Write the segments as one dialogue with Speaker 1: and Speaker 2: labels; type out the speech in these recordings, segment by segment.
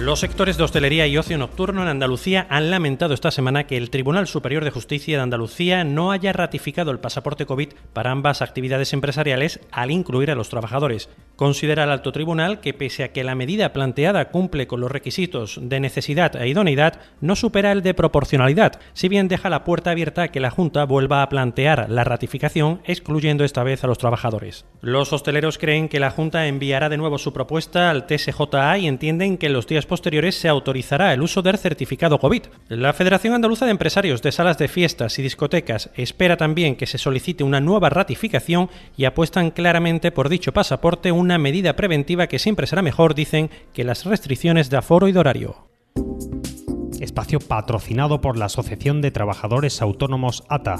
Speaker 1: Los sectores de hostelería y ocio nocturno en Andalucía han lamentado esta semana que el Tribunal Superior de Justicia de Andalucía no haya ratificado el pasaporte COVID para ambas actividades empresariales al incluir a los trabajadores. Considera el alto tribunal que pese a que la medida planteada cumple con los requisitos de necesidad e idoneidad, no supera el de proporcionalidad, si bien deja la puerta abierta a que la Junta vuelva a plantear la ratificación, excluyendo esta vez a los trabajadores. Los hosteleros creen que la Junta enviará de nuevo su propuesta al TSJA y entienden que los días posteriores se autorizará el uso del certificado COVID. La Federación Andaluza de Empresarios de Salas de Fiestas y Discotecas espera también que se solicite una nueva ratificación y apuestan claramente por dicho pasaporte, una medida preventiva que siempre será mejor, dicen, que las restricciones de aforo y de horario.
Speaker 2: Espacio patrocinado por la Asociación de Trabajadores Autónomos ATA.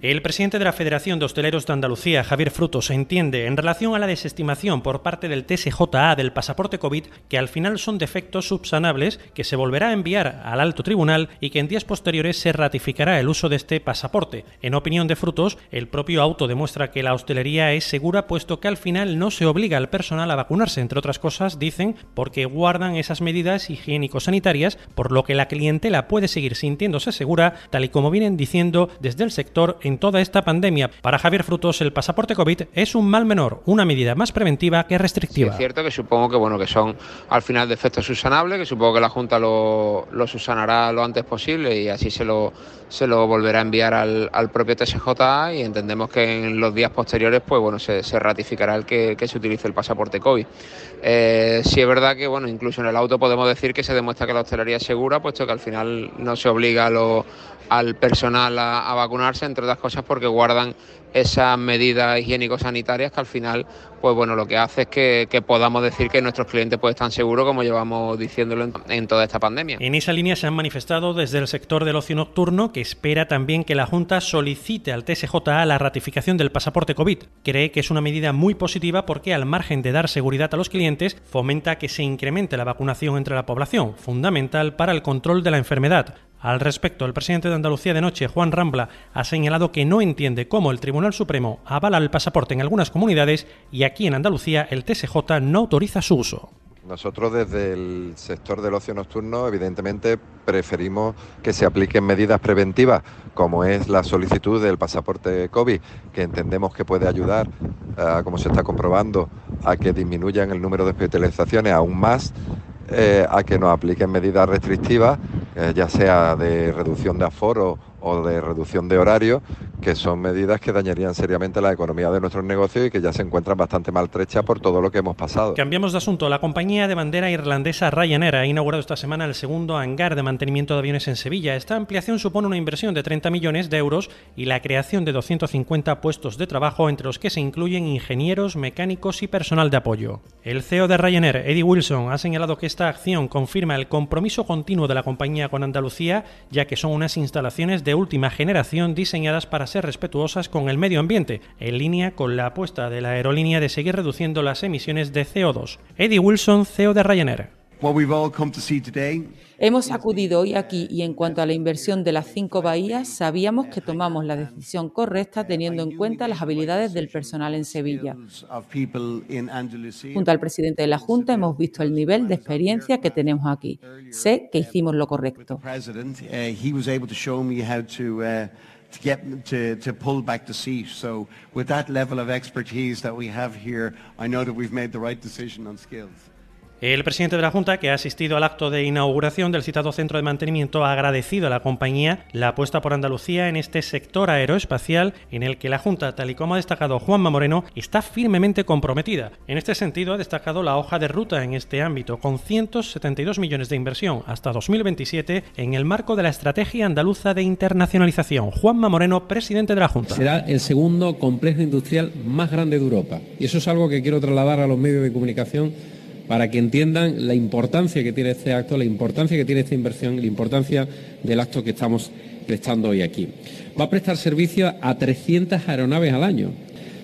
Speaker 1: El presidente de la Federación de Hosteleros de Andalucía, Javier Frutos, entiende en relación a la desestimación por parte del TSJA del pasaporte COVID que al final son defectos subsanables que se volverá a enviar al alto tribunal y que en días posteriores se ratificará el uso de este pasaporte. En opinión de Frutos, el propio auto demuestra que la hostelería es segura puesto que al final no se obliga al personal a vacunarse, entre otras cosas, dicen, porque guardan esas medidas higiénico-sanitarias, por lo que la clientela puede seguir sintiéndose segura, tal y como vienen diciendo desde el sector en toda esta pandemia. Para Javier Frutos, el pasaporte COVID es un mal menor, una medida más preventiva que restrictiva.
Speaker 3: es cierto que supongo que bueno que son al final defectos subsanables, que supongo que la Junta lo, lo subsanará lo antes posible y así se lo, se lo volverá a enviar al, al propio TSJA y entendemos que en los días posteriores pues bueno se, se ratificará el que, que, se utilice el pasaporte COVID. Eh, sí es verdad que bueno incluso en el auto podemos decir que se demuestra que la hostelería es segura, puesto que al final no se obliga a lo, al personal a, a vacunarse, entre otras cosas porque guardan esas medidas higiénico-sanitarias que al final, pues bueno, lo que hace es que, que, podamos decir que nuestros clientes pues están seguros, como llevamos diciéndolo en, en, toda esta pandemia.
Speaker 1: En esa línea se han manifestado desde el sector del ocio nocturno que espera también que la Junta solicite al TSJA la ratificación del pasaporte COVID. Cree que es una medida muy positiva porque al margen de dar seguridad a los clientes, fomenta que se incremente la vacunación entre la población, fundamental para el control de la enfermedad. Al respecto, el presidente de Andalucía de Noche, Juan Rambla, ha señalado que no entiende cómo el Tribunal Supremo avala el pasaporte en algunas comunidades y aquí en Andalucía el TSJ no autoriza su uso.
Speaker 4: Nosotros desde el sector del ocio nocturno evidentemente preferimos que se apliquen medidas preventivas como es la solicitud del pasaporte COVID, que entendemos que puede ayudar, uh, como se está comprobando, a que disminuyan el número de hospitalizaciones aún más, eh, a que nos apliquen medidas restrictivas eh, ya sea de reducción de aforo o de reducción de horario, que son medidas que dañarían seriamente la economía de nuestros negocios y que ya se encuentran bastante maltrechas por todo lo que hemos pasado.
Speaker 1: Cambiamos de asunto. La compañía de bandera irlandesa Ryanair ha inaugurado esta semana el segundo hangar de mantenimiento de aviones en Sevilla. Esta ampliación supone una inversión de 30 millones de euros y la creación de 250 puestos de trabajo, entre los que se incluyen ingenieros, mecánicos y personal de apoyo. El CEO de Ryanair, Eddie Wilson, ha señalado que esta acción confirma el compromiso continuo de la compañía con Andalucía, ya que son unas instalaciones de última generación diseñadas para ser respetuosas con el medio ambiente, en línea con la apuesta de la aerolínea de seguir reduciendo las emisiones de CO2. Eddie Wilson, CEO de Ryanair.
Speaker 5: Hemos acudido hoy aquí y en cuanto a la inversión de las cinco bahías, sabíamos que tomamos la decisión correcta teniendo en cuenta las habilidades del personal en Sevilla. Junto al presidente de la Junta hemos visto el nivel de experiencia que tenemos aquí. Sé que hicimos lo correcto.
Speaker 6: To get to, to pull back the seat. So with that level of expertise that we have here, I know that we've made the right decision on skills.
Speaker 1: El presidente de la Junta, que ha asistido al acto de inauguración del citado centro de mantenimiento, ha agradecido a la compañía la apuesta por Andalucía en este sector aeroespacial en el que la Junta, tal y como ha destacado Juanma Moreno, está firmemente comprometida. En este sentido, ha destacado la hoja de ruta en este ámbito, con 172 millones de inversión hasta 2027 en el marco de la Estrategia Andaluza de Internacionalización. Juanma Moreno, presidente de la Junta.
Speaker 7: Será el segundo complejo industrial más grande de Europa. Y eso es algo que quiero trasladar a los medios de comunicación para que entiendan la importancia que tiene este acto, la importancia que tiene esta inversión y la importancia del acto que estamos prestando hoy aquí. Va a prestar servicio a 300 aeronaves al año.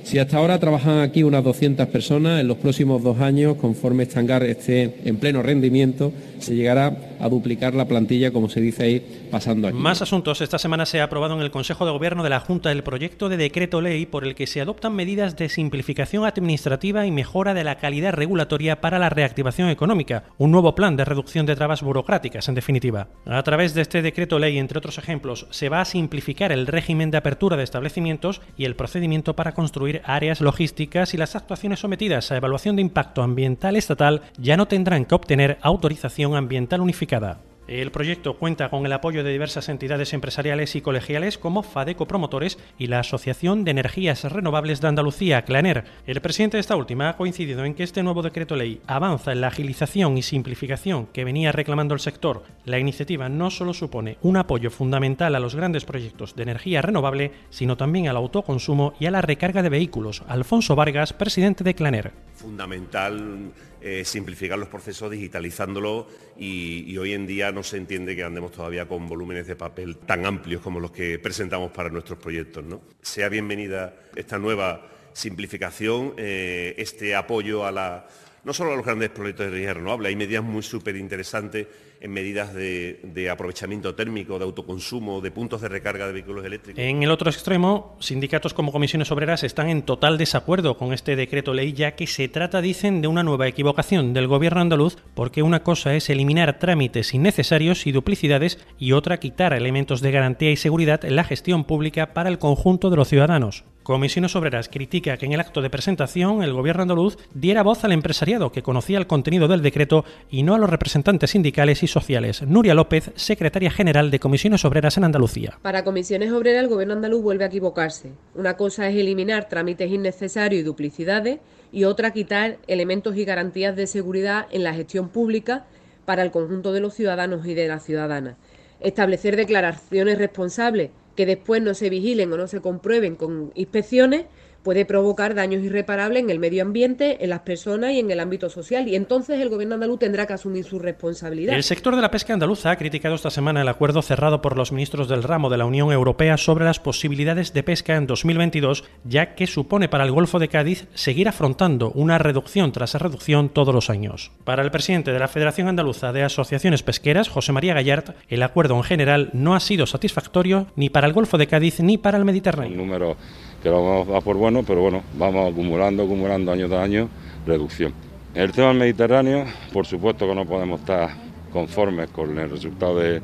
Speaker 7: Si hasta ahora trabajan aquí unas 200 personas, en los próximos dos años, conforme Estangar esté en pleno rendimiento, se llegará a duplicar la plantilla, como se dice ahí, pasando aquí.
Speaker 1: Más asuntos. Esta semana se ha aprobado en el Consejo de Gobierno de la Junta el proyecto de decreto ley por el que se adoptan medidas de simplificación administrativa y mejora de la calidad regulatoria para la reactivación económica, un nuevo plan de reducción de trabas burocráticas, en definitiva. A través de este decreto ley, entre otros ejemplos, se va a simplificar el régimen de apertura de establecimientos y el procedimiento para construir áreas logísticas y las actuaciones sometidas a evaluación de impacto ambiental estatal ya no tendrán que obtener autorización ambiental unificada. década. El proyecto cuenta con el apoyo de diversas entidades empresariales y colegiales como Fadeco Promotores y la Asociación de Energías Renovables de Andalucía, CLANER. El presidente de esta última ha coincidido en que este nuevo decreto ley avanza en la agilización y simplificación que venía reclamando el sector. La iniciativa no solo supone un apoyo fundamental a los grandes proyectos de energía renovable, sino también al autoconsumo y a la recarga de vehículos. Alfonso Vargas, presidente de CLANER.
Speaker 8: Fundamental eh, simplificar los procesos, digitalizándolo y, y, hoy en día no se entiende que andemos todavía con volúmenes de papel tan amplios como los que presentamos para nuestros proyectos. ¿no? Sea bienvenida esta nueva simplificación, eh, este apoyo a la, no solo a los grandes proyectos de energía renovable, hay medidas muy súper interesantes en medidas de, de, aprovechamiento térmico, de autoconsumo, de puntos de recarga de vehículos eléctricos.
Speaker 1: En el otro extremo, sindicatos como comisiones obreras están en total desacuerdo con este decreto ley, ya que se trata, dicen, de una nueva equivocación del gobierno andaluz, porque una cosa es eliminar trámites innecesarios y duplicidades y otra quitar elementos de garantía y seguridad en la gestión pública para el conjunto de los ciudadanos. Comisiones Obreras critica que en el acto de presentación el gobierno andaluz diera voz al empresariado que conocía el contenido del decreto y no a los representantes sindicales y sociales. Nuria López, secretaria general de Comisiones Obreras en Andalucía.
Speaker 9: Para Comisiones Obreras el gobierno andaluz vuelve a equivocarse. Una cosa es eliminar trámites innecesarios y duplicidades y otra quitar elementos y garantías de seguridad en la gestión pública para el conjunto de los ciudadanos y de las ciudadanas. Establecer declaraciones responsables que después no se vigilen o no se comprueben con inspecciones puede provocar daños irreparables en el medio ambiente, en las personas y en el ámbito social. Y entonces el gobierno andaluz tendrá que asumir su responsabilidad.
Speaker 1: El sector de la pesca andaluza ha criticado esta semana el acuerdo cerrado por los ministros del ramo de la Unión Europea sobre las posibilidades de pesca en 2022, ya que supone para el Golfo de Cádiz seguir afrontando una reducción tras reducción todos los años. Para el presidente de la Federación Andaluza de Asociaciones Pesqueras, José María Gallart, el acuerdo en general no ha sido satisfactorio ni para el Golfo de Cádiz ni para el Mediterráneo.
Speaker 10: El número que lo vamos a por bueno, pero bueno, vamos acumulando, acumulando año tras año reducción. En el tema del Mediterráneo, por supuesto que no podemos estar conformes con el resultado del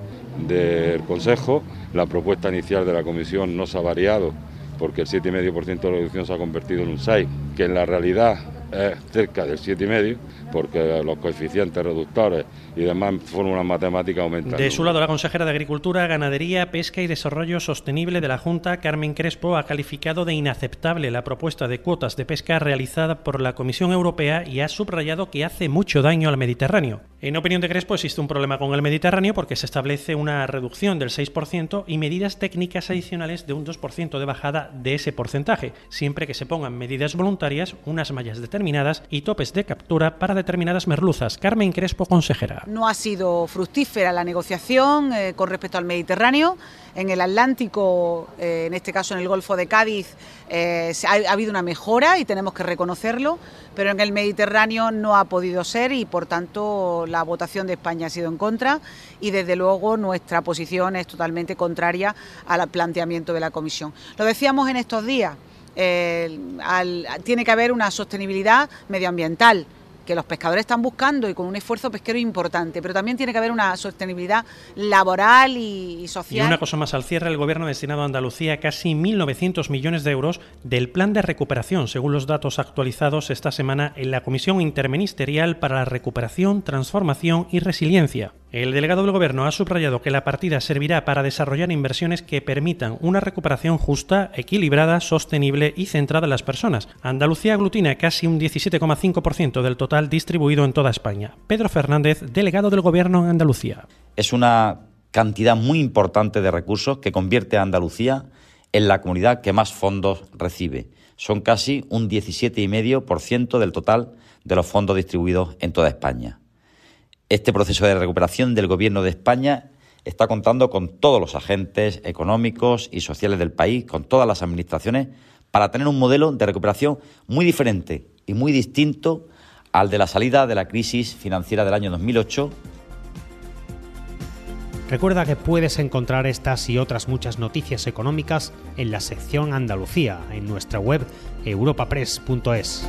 Speaker 10: de, Consejo. La propuesta inicial de la Comisión no se ha variado porque el 7,5% de reducción se ha convertido en un 6, que en la realidad es cerca del 7,5%, porque los coeficientes reductores y demás fórmulas matemáticas aumentan.
Speaker 1: De su lado, la consejera de Agricultura, Ganadería, Pesca y Desarrollo Sostenible de la Junta, Carmen Crespo, ha calificado de inaceptable la propuesta de cuotas de pesca realizada por la Comisión Europea y ha subrayado que hace mucho daño al Mediterráneo. En opinión de Crespo, existe un problema con el Mediterráneo porque se establece una reducción del 6% y medidas técnicas adicionales de un 2% de bajada de ese porcentaje, siempre que se pongan medidas voluntarias, unas mallas determinadas y topes de captura para determinadas merluzas. Carmen Crespo, consejera.
Speaker 11: No ha sido fructífera la negociación eh, con respecto al Mediterráneo. En el Atlántico, eh, en este caso en el Golfo de Cádiz, eh, ha, ha, habido una mejora y tenemos que reconocerlo, pero en el Mediterráneo no ha podido ser y por tanto la votación de España ha sido en contra y desde luego nuestra posición es totalmente contraria al planteamiento de la Comisión. Lo decíamos en estos días, eh, al, tiene que haber una sostenibilidad medioambiental que los pescadores están buscando y con un esfuerzo pesquero importante, pero también tiene que haber una sostenibilidad laboral y, y social.
Speaker 1: Y una cosa más, al cierre el Gobierno ha destinado a Andalucía casi 1.900 millones de euros del plan de recuperación, según los datos actualizados esta semana en la Comisión Interministerial para la Recuperación, Transformación y Resiliencia. El delegado del Gobierno ha subrayado que la partida servirá para desarrollar inversiones que permitan una recuperación justa, equilibrada, sostenible y centrada en las personas. Andalucía aglutina casi un 17,5% del total distribuido en toda España. Pedro Fernández, delegado del Gobierno en Andalucía.
Speaker 12: Es una cantidad muy importante de recursos que convierte a Andalucía en la comunidad que más fondos recibe. Son casi un 17,5% del total de los fondos distribuidos en toda España. Este proceso de recuperación del Gobierno de España está contando con todos los agentes económicos y sociales del país, con todas las administraciones, para tener un modelo de recuperación muy diferente y muy distinto al de la salida de la crisis financiera del año 2008
Speaker 2: Recuerda que puedes encontrar estas y otras muchas noticias económicas en la sección Andalucía en nuestra web europapress.es.